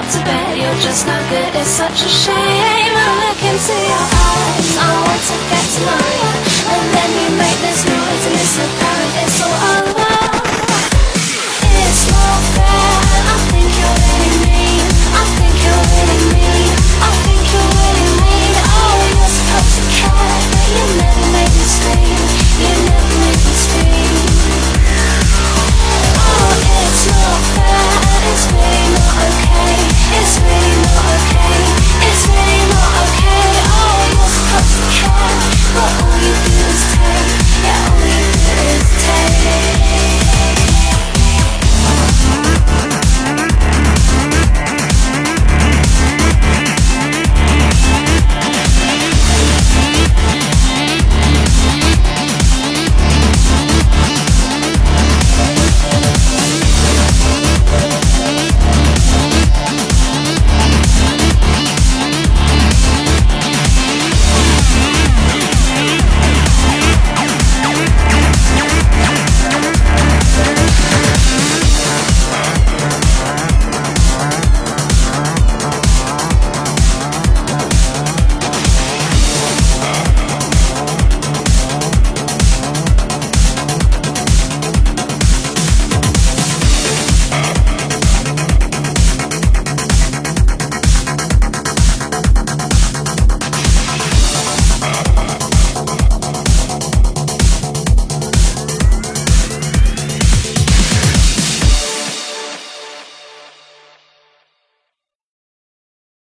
up to bed, you're just not good, it's such a shame. I look into your eyes, I want to get to know you And then you make this noise and it's apparent it's